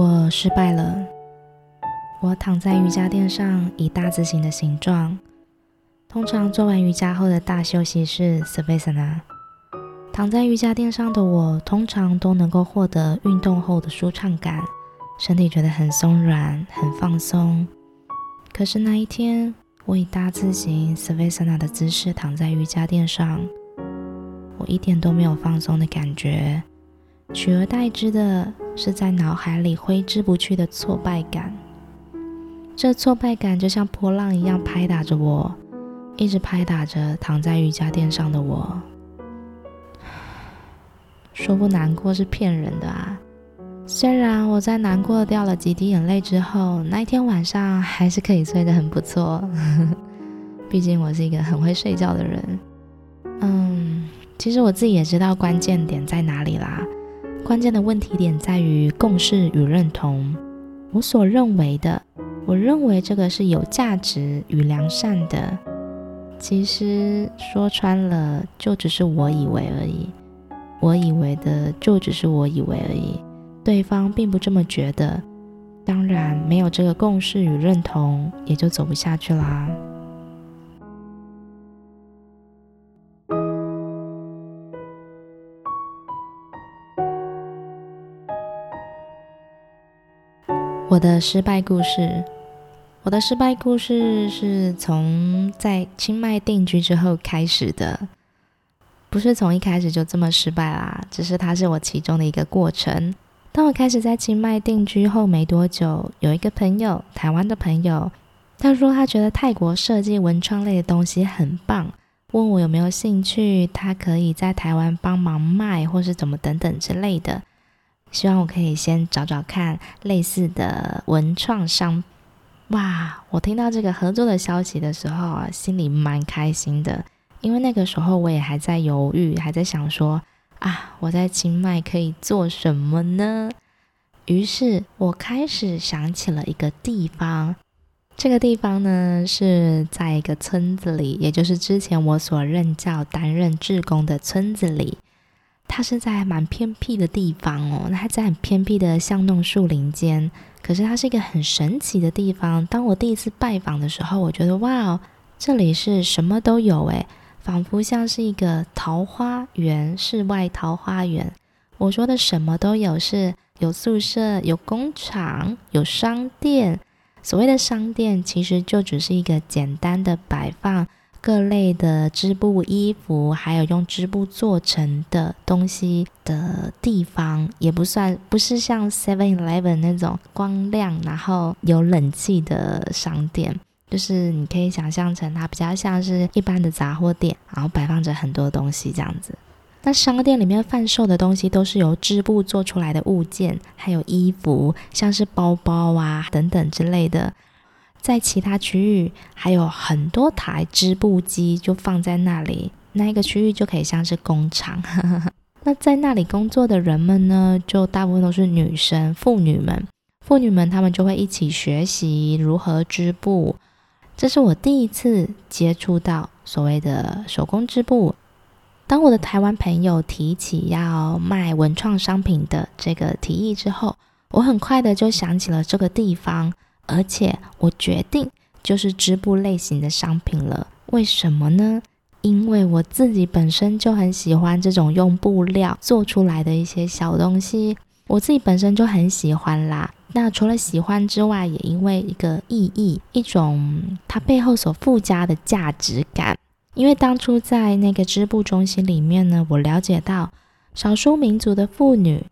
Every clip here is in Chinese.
我失败了。我躺在瑜伽垫上，以大字形的形状。通常做完瑜伽后的大休息是 Savasana。躺在瑜伽垫上的我，通常都能够获得运动后的舒畅感，身体觉得很松软、很放松。可是那一天，我以大字形 Savasana 的姿势躺在瑜伽垫上，我一点都没有放松的感觉，取而代之的是在脑海里挥之不去的挫败感。这挫败感就像波浪一样拍打着我。一直拍打着躺在瑜伽垫上的我，说不难过是骗人的啊！虽然我在难过掉了几滴眼泪之后，那一天晚上还是可以睡得很不错。毕竟我是一个很会睡觉的人。嗯，其实我自己也知道关键点在哪里啦。关键的问题点在于共识与认同。我所认为的，我认为这个是有价值与良善的。其实说穿了，就只是我以为而已。我以为的，就只是我以为而已。对方并不这么觉得。当然，没有这个共识与认同，也就走不下去啦。我的失败故事。我的失败故事是从在清迈定居之后开始的，不是从一开始就这么失败啦，只是它是我其中的一个过程。当我开始在清迈定居后没多久，有一个朋友，台湾的朋友，他说他觉得泰国设计文创类的东西很棒，问我有没有兴趣，他可以在台湾帮忙卖或是怎么等等之类的，希望我可以先找找看类似的文创商。哇！我听到这个合作的消息的时候啊，心里蛮开心的，因为那个时候我也还在犹豫，还在想说啊，我在清迈可以做什么呢？于是我开始想起了一个地方，这个地方呢是在一个村子里，也就是之前我所任教担任志工的村子里。它是在蛮偏僻的地方哦，它在很偏僻的巷弄树林间。可是它是一个很神奇的地方。当我第一次拜访的时候，我觉得哇哦，这里是什么都有诶，仿佛像是一个桃花源，世外桃花源。我说的什么都有，是有宿舍、有工厂、有商店。所谓的商店，其实就只是一个简单的摆放。各类的织布衣服，还有用织布做成的东西的地方，也不算不是像 Seven Eleven 那种光亮，然后有冷气的商店，就是你可以想象成它比较像是一般的杂货店，然后摆放着很多东西这样子。那商店里面贩售的东西都是由织布做出来的物件，还有衣服，像是包包啊等等之类的。在其他区域还有很多台织布机，就放在那里。那一个区域就可以像是工厂。那在那里工作的人们呢，就大部分都是女生、妇女们。妇女们她们就会一起学习如何织布。这是我第一次接触到所谓的手工织布。当我的台湾朋友提起要卖文创商品的这个提议之后，我很快的就想起了这个地方。而且我决定就是织布类型的商品了。为什么呢？因为我自己本身就很喜欢这种用布料做出来的一些小东西，我自己本身就很喜欢啦。那除了喜欢之外，也因为一个意义，一种它背后所附加的价值感。因为当初在那个织布中心里面呢，我了解到少数民族的妇女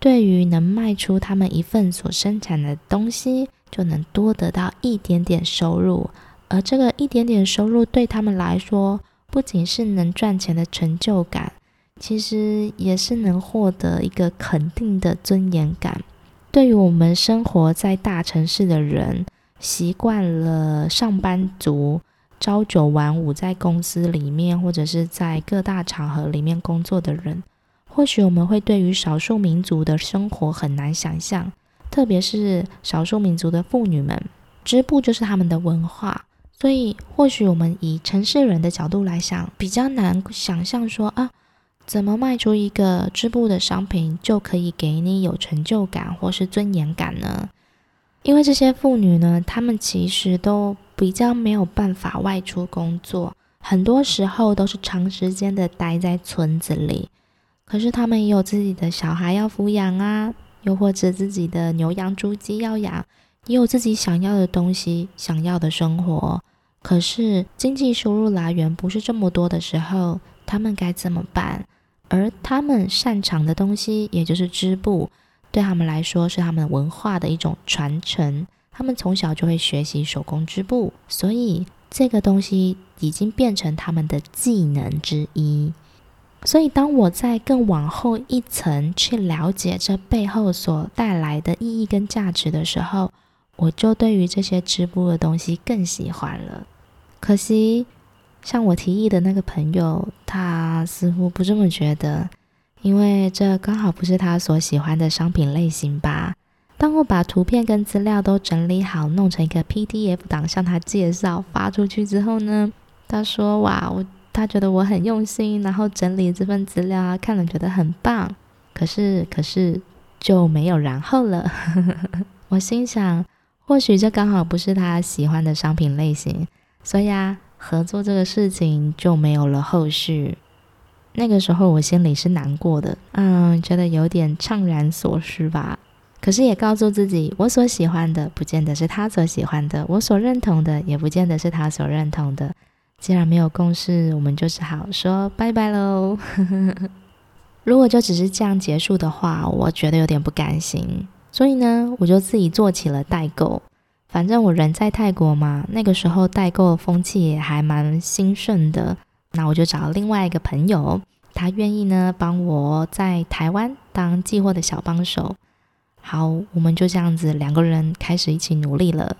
对于能卖出他们一份所生产的东西。就能多得到一点点收入，而这个一点点收入对他们来说，不仅是能赚钱的成就感，其实也是能获得一个肯定的尊严感。对于我们生活在大城市的人，习惯了上班族朝九晚五，在公司里面或者是在各大场合里面工作的人，或许我们会对于少数民族的生活很难想象。特别是少数民族的妇女们，织布就是他们的文化，所以或许我们以城市人的角度来想，比较难想象说啊，怎么卖出一个织布的商品就可以给你有成就感或是尊严感呢？因为这些妇女呢，她们其实都比较没有办法外出工作，很多时候都是长时间的待在村子里。可是她们也有自己的小孩要抚养啊，又或者自己的牛羊猪鸡要养，也有自己想要的东西、想要的生活。可是经济收入来源不是这么多的时候，他们该怎么办？而他们擅长的东西，也就是织布，对他们来说是他们文化的一种传承。他们从小就会学习手工织布，所以这个东西已经变成他们的技能之一。所以当我在更往后一层去了解这背后所带来的意义跟价值的时候，我就对于这些织布的东西更喜欢了。可惜，像我提议的那个朋友，他似乎不这么觉得，因为这刚好不是他所喜欢的商品类型吧。当我把图片跟资料都整理好，弄成一个 PDF 档向他介绍发出去之后呢，他说：“哇，我他觉得我很用心，然后整理这份资料啊，看了觉得很棒。可是，可是就没有然后了。”我心想。或许这刚好不是他喜欢的商品类型，所以啊，合作这个事情就没有了后续。那个时候我心里是难过的，嗯，觉得有点怅然所失吧。可是也告诉自己，我所喜欢的不见得是他所喜欢的，我所认同的也不见得是他所认同的。既然没有共识，我们就只好说拜拜喽。如果就只是这样结束的话，我觉得有点不甘心。所以呢，我就自己做起了代购。反正我人在泰国嘛，那个时候代购风气也还蛮兴盛的。那我就找另外一个朋友，他愿意呢帮我在台湾当寄货的小帮手。好，我们就这样子两个人开始一起努力了。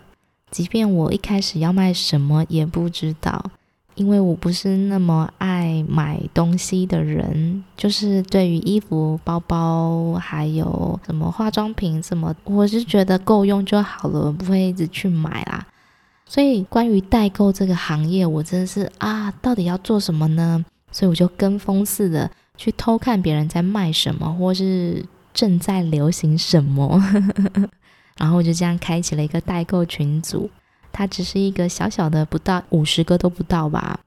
即便我一开始要卖什么也不知道。因为我不是那么爱买东西的人，就是对于衣服、包包，还有什么化妆品什么，我是觉得够用就好了，不会一直去买啦。所以关于代购这个行业，我真的是啊，到底要做什么呢？所以我就跟风似的去偷看别人在卖什么，或是正在流行什么，然后我就这样开启了一个代购群组。它只是一个小小的，不到五十个都不到吧。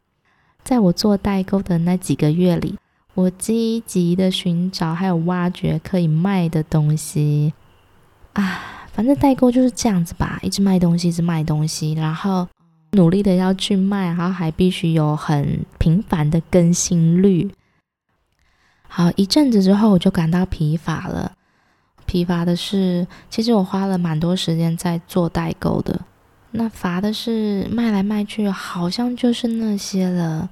在我做代购的那几个月里，我积极的寻找还有挖掘可以卖的东西啊。反正代购就是这样子吧，一直卖东西，一直卖东西，然后努力的要去卖，然后还必须有很频繁的更新率。好，一阵子之后，我就感到疲乏了。疲乏的是，其实我花了蛮多时间在做代购的。那罚的是卖来卖去，好像就是那些了，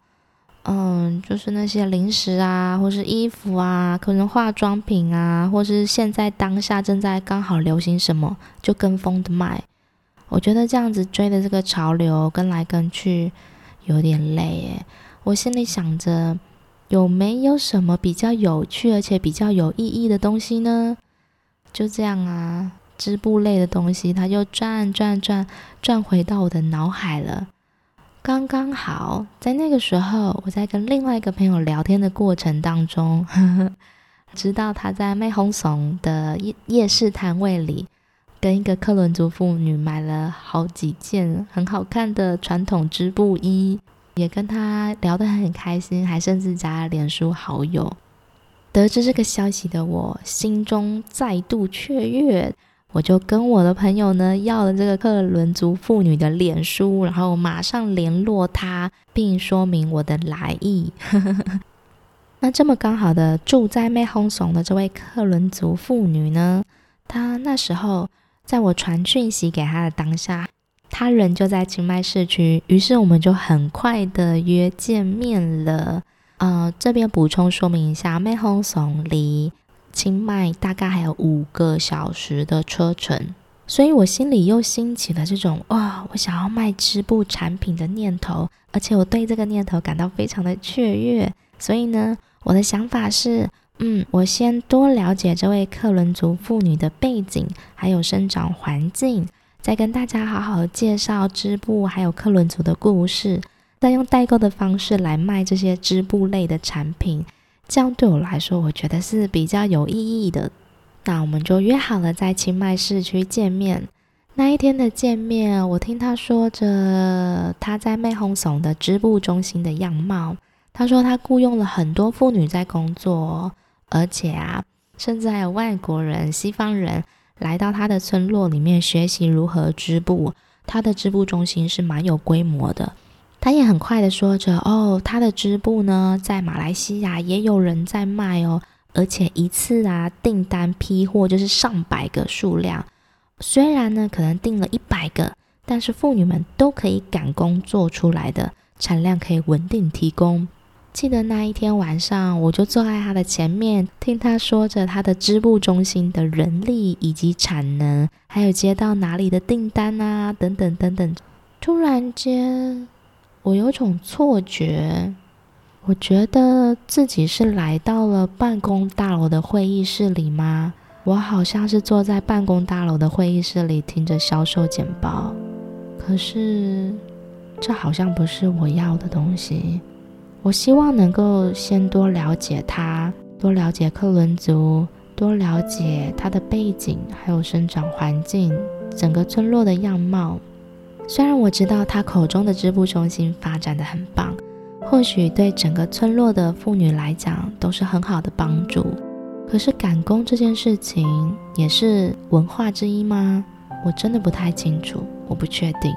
嗯，就是那些零食啊，或是衣服啊，可能化妆品啊，或是现在当下正在刚好流行什么，就跟风的卖。我觉得这样子追的这个潮流，跟来跟去有点累耶。我心里想着，有没有什么比较有趣而且比较有意义的东西呢？就这样啊。织布类的东西，它就转转转转回到我的脑海了。刚刚好，在那个时候，我在跟另外一个朋友聊天的过程当中，呵呵，知道他在麦红松的夜夜市摊位里，跟一个克伦族妇女买了好几件很好看的传统织布衣，也跟他聊得很开心，还甚至加了脸书好友。得知这个消息的我，心中再度雀跃。我就跟我的朋友呢要了这个克伦族妇女的脸书，然后马上联络她，并说明我的来意。那这么刚好的住在湄公松的这位克伦族妇女呢，她那时候在我传讯息给她的当下，她人就在清迈市区，于是我们就很快的约见面了。呃，这边补充说明一下，湄公松离。清迈大概还有五个小时的车程，所以我心里又兴起了这种哇，我想要卖织布产品的念头，而且我对这个念头感到非常的雀跃。所以呢，我的想法是，嗯，我先多了解这位克伦族妇女的背景，还有生长环境，再跟大家好好介绍织布，还有克伦族的故事，再用代购的方式来卖这些织布类的产品。这样对我来说，我觉得是比较有意义的。那我们就约好了在清迈市区见面。那一天的见面，我听他说着他在妹红怂的织布中心的样貌。他说他雇佣了很多妇女在工作，而且啊，甚至还有外国人、西方人来到他的村落里面学习如何织布。他的织布中心是蛮有规模的。他也很快的说着：“哦，他的织布呢，在马来西亚也有人在卖哦，而且一次啊订单批货就是上百个数量。虽然呢可能订了一百个，但是妇女们都可以赶工做出来的，产量可以稳定提供。记得那一天晚上，我就坐在他的前面，听他说着他的织布中心的人力以及产能，还有接到哪里的订单啊，等等等等。突然间。”我有种错觉，我觉得自己是来到了办公大楼的会议室里吗？我好像是坐在办公大楼的会议室里听着销售简报，可是这好像不是我要的东西。我希望能够先多了解他，多了解克伦族，多了解他的背景，还有生长环境，整个村落的样貌。虽然我知道他口中的织布中心发展的很棒，或许对整个村落的妇女来讲都是很好的帮助，可是赶工这件事情也是文化之一吗？我真的不太清楚，我不确定。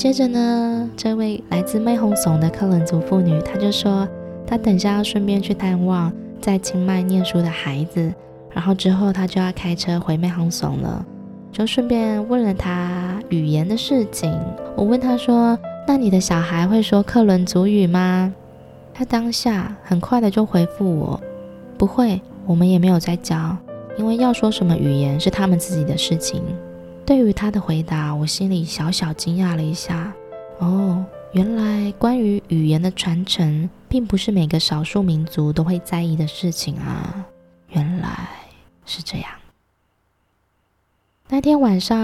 接着呢，这位来自湄宏怂的克伦族妇女，她就说，她等下要顺便去探望在清迈念书的孩子，然后之后她就要开车回湄宏怂了，就顺便问了她语言的事情。我问她说：“那你的小孩会说克伦族语吗？”她当下很快的就回复我：“不会，我们也没有在教，因为要说什么语言是他们自己的事情。”对于他的回答，我心里小小惊讶了一下。哦，原来关于语言的传承，并不是每个少数民族都会在意的事情啊。原来是这样。那天晚上，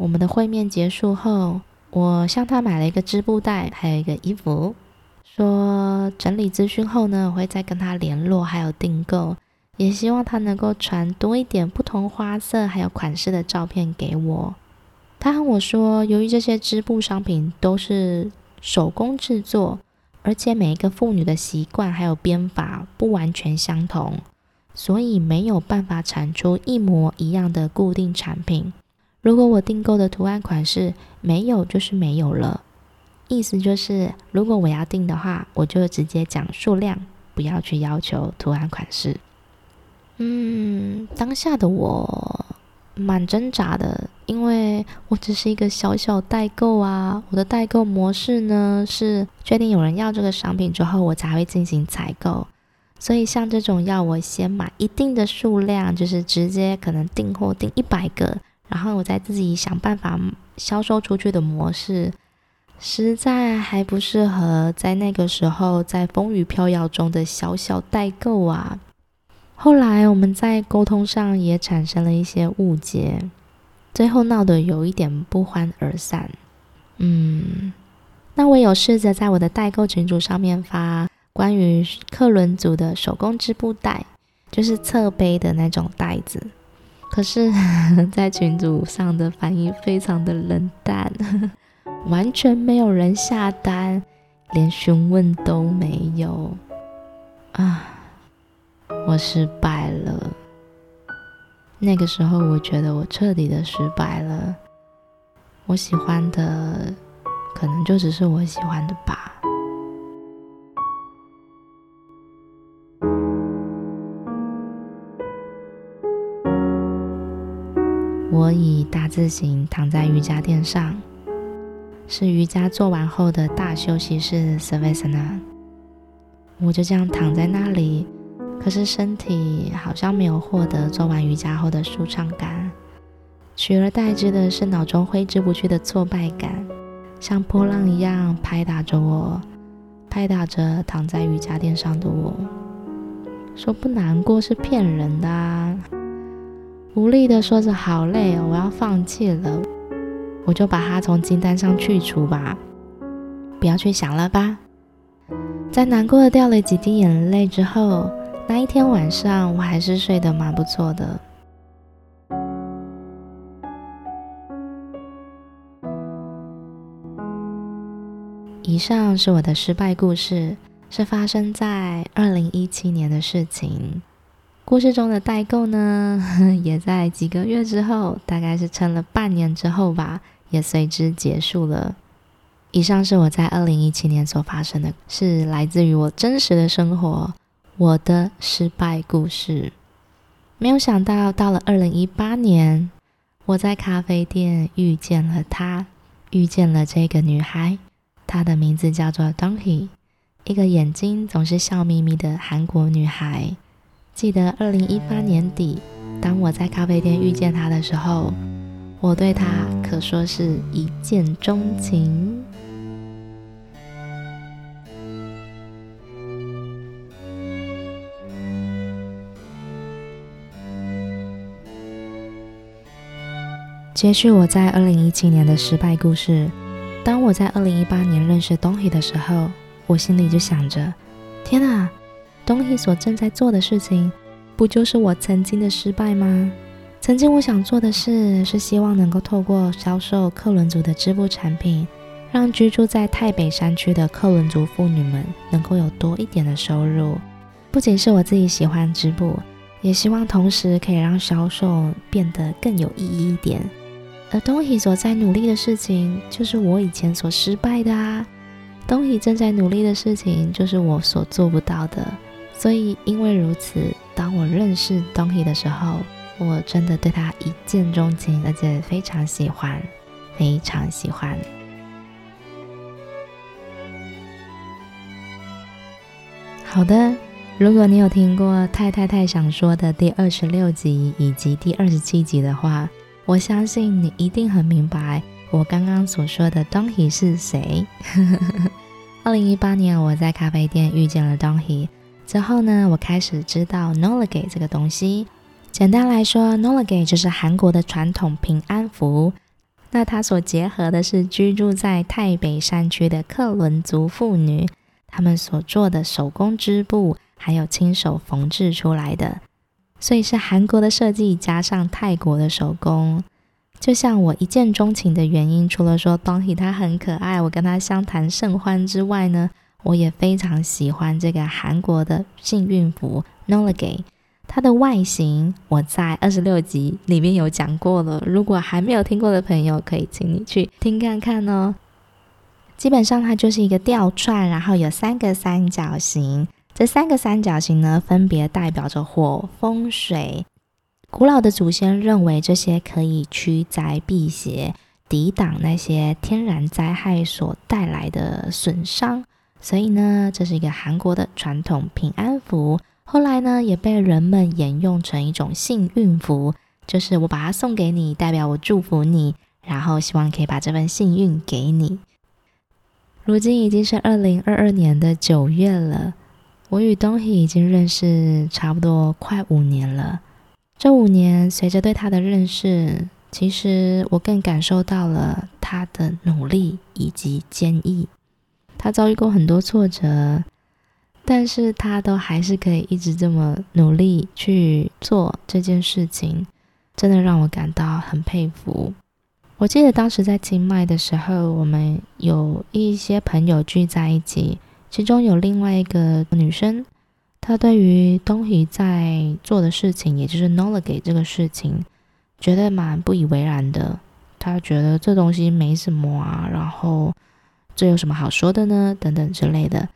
我们的会面结束后，我向他买了一个织布袋，还有一个衣服，说整理资讯后呢，我会再跟他联络，还有订购。也希望他能够传多一点不同花色还有款式的照片给我。他和我说，由于这些织布商品都是手工制作，而且每一个妇女的习惯还有编法不完全相同，所以没有办法产出一模一样的固定产品。如果我订购的图案款式没有，就是没有了。意思就是，如果我要订的话，我就直接讲数量，不要去要求图案款式。嗯，当下的我蛮挣扎的，因为我只是一个小小代购啊。我的代购模式呢，是确定有人要这个商品之后，我才会进行采购。所以像这种要我先买一定的数量，就是直接可能订货订一百个，然后我再自己想办法销售出去的模式，实在还不适合在那个时候在风雨飘摇中的小小代购啊。后来我们在沟通上也产生了一些误解，最后闹得有一点不欢而散。嗯，那我有试着在我的代购群组上面发关于克伦族的手工织布袋，就是侧背的那种袋子。可是，在群组上的反应非常的冷淡，完全没有人下单，连询问都没有。啊。我失败了。那个时候，我觉得我彻底的失败了。我喜欢的，可能就只是我喜欢的吧。我以大字型躺在瑜伽垫上，是瑜伽做完后的大休息室 Savasana。我就这样躺在那里。可是身体好像没有获得做完瑜伽后的舒畅感，取而代之的是脑中挥之不去的挫败感，像波浪一样拍打着我，拍打着躺在瑜伽垫上的我。说不难过是骗人的啊。无力的说着好累哦，我要放弃了，我就把它从清单上去除吧，不要去想了吧。在难过的掉了几滴眼泪之后，那一天晚上我还是睡得蛮不错的。以上是我的失败故事，是发生在二零一七年的事情。故事中的代购呢，也在几个月之后，大概是撑了半年之后吧，也随之结束了。以上是我在二零一七年所发生的，是来自于我真实的生活，我的失败故事。没有想到，到了二零一八年，我在咖啡店遇见了她，遇见了这个女孩，她的名字叫做 Donkey，一个眼睛总是笑眯眯的韩国女孩。记得二零一八年底，当我在咖啡店遇见她的时候，我对她可说是一见钟情。接续我在二零一七年的失败故事，当我在二零一八年认识 Donghee 的时候，我心里就想着：天哪！Donghee 所正在做的事情，不就是我曾经的失败吗？曾经我想做的事，是希望能够透过销售克伦族的织布产品，让居住在太北山区的克伦族妇女们能够有多一点的收入。不仅是我自己喜欢织布，也希望同时可以让销售变得更有意义一点。而 Donghee 所在努力的事情，就是我以前所失败的啊。Donghee 正在努力的事情，就是我所做不到的。所以，因为如此，当我认识 Donghee 的时候，我真的对他一见钟情，而且非常喜欢，非常喜欢。好的，如果你有听过太太太想说的第二十六集以及第二十七集的话，我相信你一定很明白我刚刚所说的 Donghee 是谁。二零一八年，我在咖啡店遇见了 Doni，。之后呢，我开始知道 Nollagay 这个东西。简单来说，Nollagay 就是韩国的传统平安符。那它所结合的是居住在泰北山区的克伦族妇女，她们所做的手工织布，还有亲手缝制出来的。所以是韩国的设计加上泰国的手工。就像我一见钟情的原因，除了说 Donghee 他很可爱，我跟他相谈甚欢之外呢。我也非常喜欢这个韩国的幸运符 Nollagay，它的外形我在二十六集里面有讲过了。如果还没有听过的朋友，可以请你去听看看哦。基本上它就是一个吊串，然后有三个三角形，这三个三角形呢，分别代表着火、风、水。古老的祖先认为这些可以驱灾避邪，抵挡那些天然灾害所带来的损伤。所以呢，这是一个韩国的传统平安符，后来呢也被人们沿用成一种幸运符，就是我把它送给你，代表我祝福你，然后希望可以把这份幸运给你。如今已经是二零二二年的九月了，我与 Donghee 已经认识差不多快五年了。这五年，随着对他的认识，其实我更感受到了他的努力以及坚毅。他遭遇过很多挫折，但是他都还是可以一直这么努力去做这件事情，真的让我感到很佩服。我记得当时在清迈的时候，我们有一些朋友聚在一起，其中有另外一个女生，她对于 Donghee 在做的事情，也就是 Nollagay 这个事情，觉得蛮不以为然的。她觉得这东西没什么啊，然后。这有什么好说的呢？等等之类的，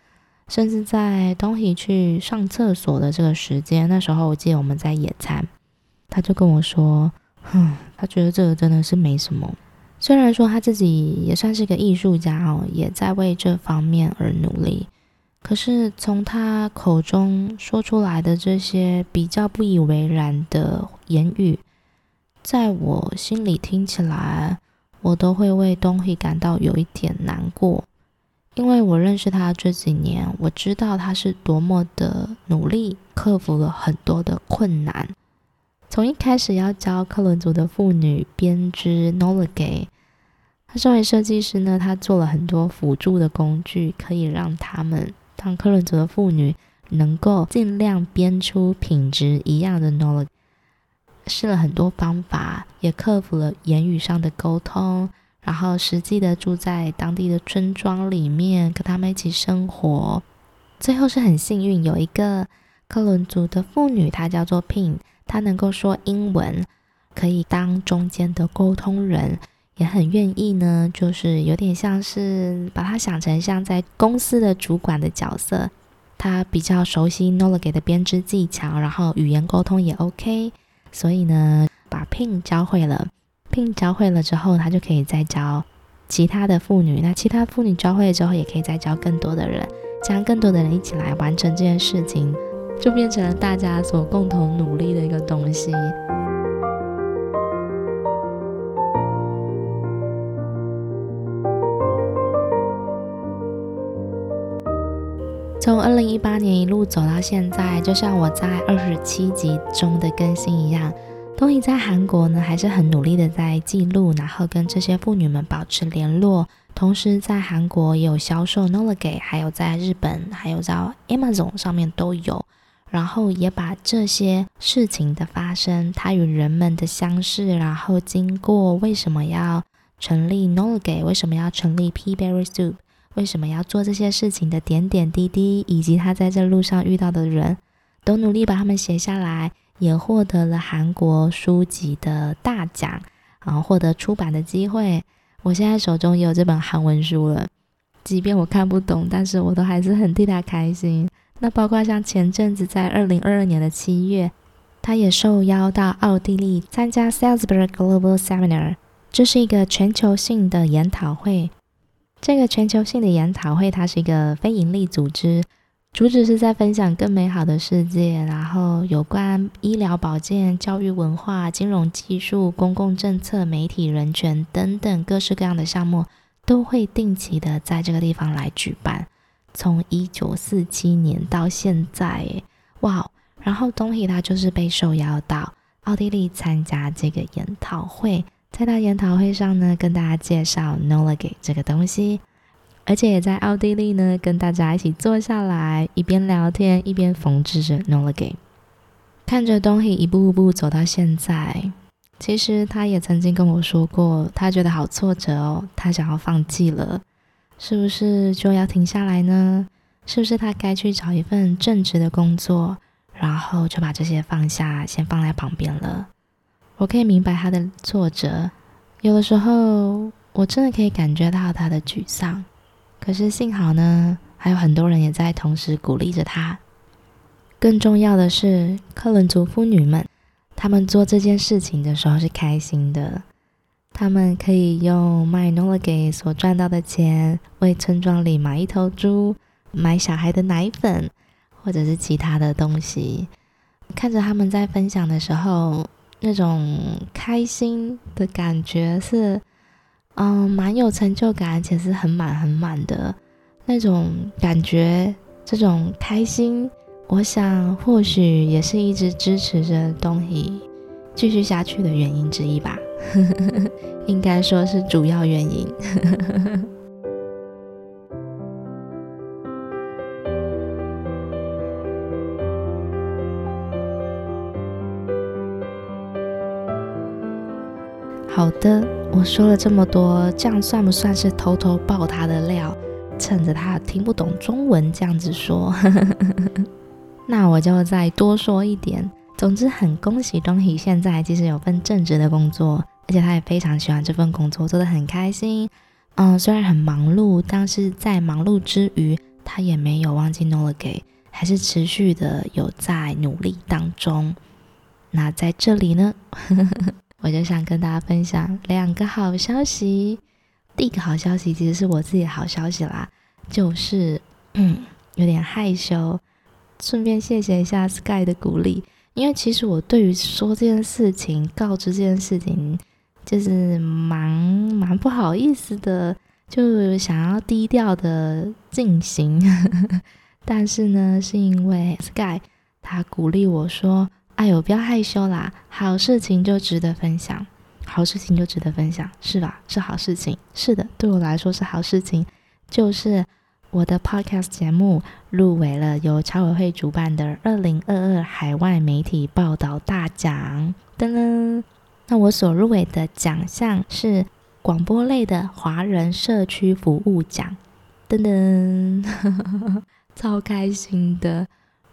甚至在 Donghee 去上厕所的这个时间，那时候我记得我们在野餐，他就跟我说：“哼，他觉得这个真的是没什么。虽然说他自己也算是个艺术家哦，也在为这方面而努力，可是从他口中说出来的这些比较不以为然的言语，在我心里听起来。”我都会为 Donghee 感到有一点难过，因为我认识他这几年，我知道他是多么的努力，克服了很多的困难。从一开始要教克伦族的妇女编织 Nola Gay，他身为设计师呢，他做了很多辅助的工具，可以让他们当克伦族的妇女能够尽量编出品质一样的 Nola。试了很多方法，也克服了言语上的沟通。然后实际的住在当地的村庄里面，跟他们一起生活。最后是很幸运，有一个克伦族的妇女，她叫做 Pin，他能够说英文，可以当中间的沟通人，也很愿意呢，就是有点像是把他想成像在公司的主管的角色。他比较熟悉 Nola Gay 的编织技巧，然后语言沟通也 OK，所以呢，把 Pin 教会了。并教会了之后，他就可以再教其他的妇女。那其他妇女教会了之后，也可以再教更多的人，这样更多的人一起来完成这件事情，就变成了大家所共同努力的一个东西。从二零一八年一路走到现在，就像我在二十七集中的更新一样。东怡在韩国呢，还是很努力的在记录，然后跟这些妇女们保持联络。同时在韩国也有销售 Nola Gay，还有在日本，还有在 Amazon 上面都有。然后也把这些事情的发生，他与人们的相识，然后经过为什么要成立 n o l g a y 为什么要成立 Pea Berry Soup，为什么要做这些事情的点点滴滴，以及他在这路上遇到的人，都努力把他们写下来。也获得了韩国书籍的大奖，然后获得出版的机会。我现在手中也有这本韩文书了，即便我看不懂，但是我都还是很替他开心。那包括像前阵子在二零二二年的七月，他也受邀到奥地利参加 Salzburg Global Seminar，这是一个全球性的研讨会。这个全球性的研讨会，它是一个非营利组织。主旨是在分享更美好的世界，然后有关医疗保健、教育文化、金融技术、公共政策、媒体人权等等各式各样的项目，都会定期的在这个地方来举办。从一九四七年到现在，哇！然后东仪他就是被受邀到奥地利参加这个研讨会，在他研讨会上呢，跟大家介绍 Nola Gay 这个东西。而且也在奥地利呢，跟大家一起坐下来，一边聊天一边缝制着 Nola Gay。看着东西一步步走到现在，其实他也曾经跟我说过，他觉得好挫折哦，他想要放弃了，是不是就要停下来呢？是不是他该去找一份正职的工作，然后就把这些放下，先放在旁边了？我可以明白他的挫折，有的时候我真的可以感觉到他的沮丧。可是幸好呢，还有很多人也在同时鼓励着他。更重要的是，克伦族妇女们，她们做这件事情的时候是开心的。他们可以用卖 Nola Gay 所赚到的钱，为村庄里买一头猪，买小孩的奶粉，或者是其他的东西。看着他们在分享的时候，那种开心的感觉是。嗯，蛮有成就感，而且是很满很满的那种感觉，这种开心，我想或许也是一直支持着东西继续下去的原因之一吧，应该说是主要原因。好的。我说了这么多，这样算不算是偷偷爆他的料？趁着他听不懂中文这样子说，那我就再多说一点。总之，很恭喜东仪现在其实有份正职的工作，而且他也非常喜欢这份工作，做得很开心。嗯，虽然很忙碌，但是在忙碌之余，他也没有忘记 Nola Gay，还是持续的有在努力当中。那在这里呢？我就想跟大家分享两个好消息。第一个好消息其实是我自己的好消息啦，就是嗯有点害羞，顺便谢谢一下 Sky 的鼓励。因为其实我对于说这件事情、告知这件事情，就是蛮蛮不好意思的。就想要低调的进行，但是呢，是因为 Sky 他鼓励我说：“哎呦，不要害羞啦，好事情就值得分享，好事情就值得分享，是吧？是好事情，是的，对我来说是好事情，就是我的 Podcast 节目入围了由侨委会主办的二零二二海外媒体报道大奖，噔噔，那我所入围的奖项是。广播类的华人社区服务奖，噔噔，超开心的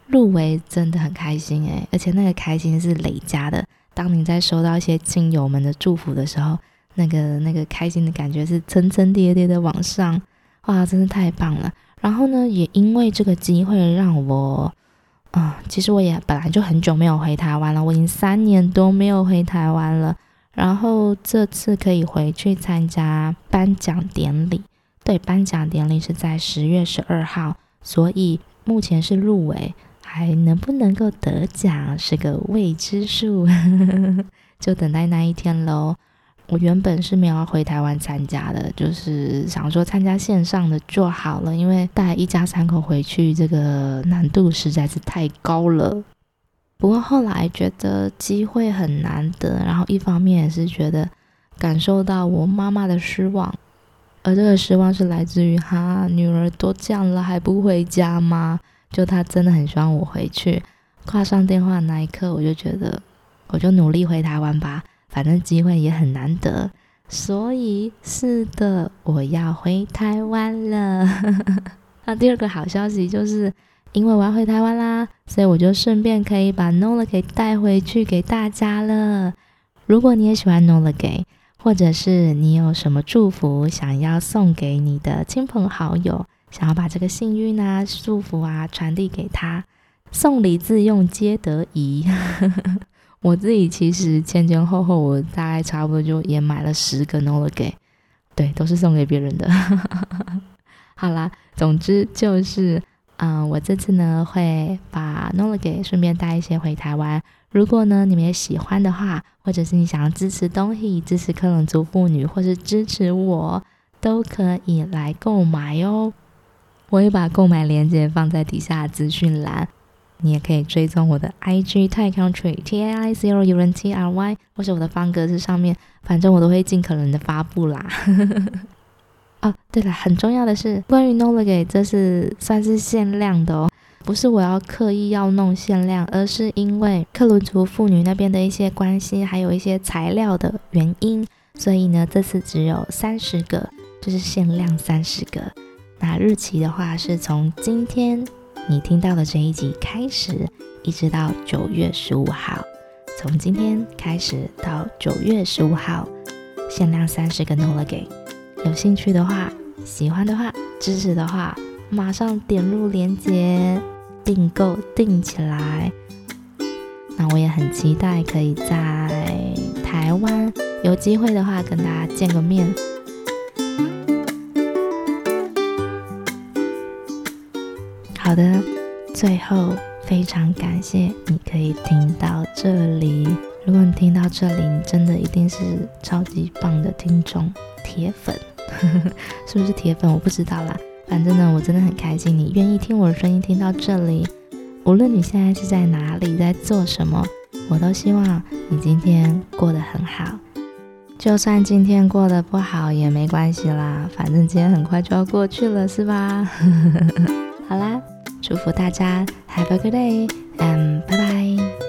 入围，真的很开心诶，而且那个开心是累加的。当你在收到一些亲友们的祝福的时候，那个那个开心的感觉是层层叠叠的往上，哇，真的太棒了。然后呢，也因为这个机会让我，啊、呃，其实我也本来就很久没有回台湾了，我已经三年多没有回台湾了。然后这次可以回去参加颁奖典礼，对，颁奖典礼是在十月十二号，所以目前是入围，还能不能够得奖是个未知数，就等待那一天喽。我原本是没有要回台湾参加的，就是想说参加线上的就好了，因为带一家三口回去这个难度实在是太高了。不过后来觉得机会很难得，然后一方面也是觉得感受到我妈妈的失望，而这个失望是来自于哈，女儿都这样了还不回家吗？就她真的很希望我回去。挂上电话那一刻，我就觉得我就努力回台湾吧，反正机会也很难得，所以是的，我要回台湾了。那第二个好消息就是。因为我要回台湾啦，所以我就顺便可以把 Nola 给带回去给大家了。如果你也喜欢 Nola Gay，或者是你有什么祝福想要送给你的亲朋好友，想要把这个幸运啊、祝福啊传递给他，送礼自用皆得宜。我自己其实前前后后，我大概差不多就也买了十个 Nola Gay，对，都是送给别人的。好啦，总之就是。嗯，我这次呢会把 Nola Gay 顺便带一些回台湾。如果呢你们也喜欢的话，或者是你想要支持东西、支持克隆族妇女，或是支持我，都可以来购买哦。我会把购买链接放在底下资讯栏，你也可以追踪我的 IG Thai Country T A I C O U N T R Y，或是我的方格子上面，反正我都会尽可能的发布啦。哦，对了，很重要的是，关于 Nola Gay，这是算是限量的哦，不是我要刻意要弄限量，而是因为克伦族妇女那边的一些关系，还有一些材料的原因，所以呢，这次只有三十个，就是限量三十个。那日期的话，是从今天你听到的这一集开始，一直到九月十五号，从今天开始到九月十五号，限量三十个 Nola Gay。有兴趣的话，喜欢的话，支持的话，马上点入链接订购订起来。那我也很期待可以在台湾有机会的话跟大家见个面。好的，最后非常感谢你可以听到这里。如果你听到这里，你真的一定是超级棒的听众。铁粉，是不是铁粉？我不知道啦。反正呢，我真的很开心，你愿意听我的声音听到这里。无论你现在是在哪里，在做什么，我都希望你今天过得很好。就算今天过得不好也没关系啦，反正今天很快就要过去了，是吧？好啦，祝福大家，Have a good day，and 拜拜。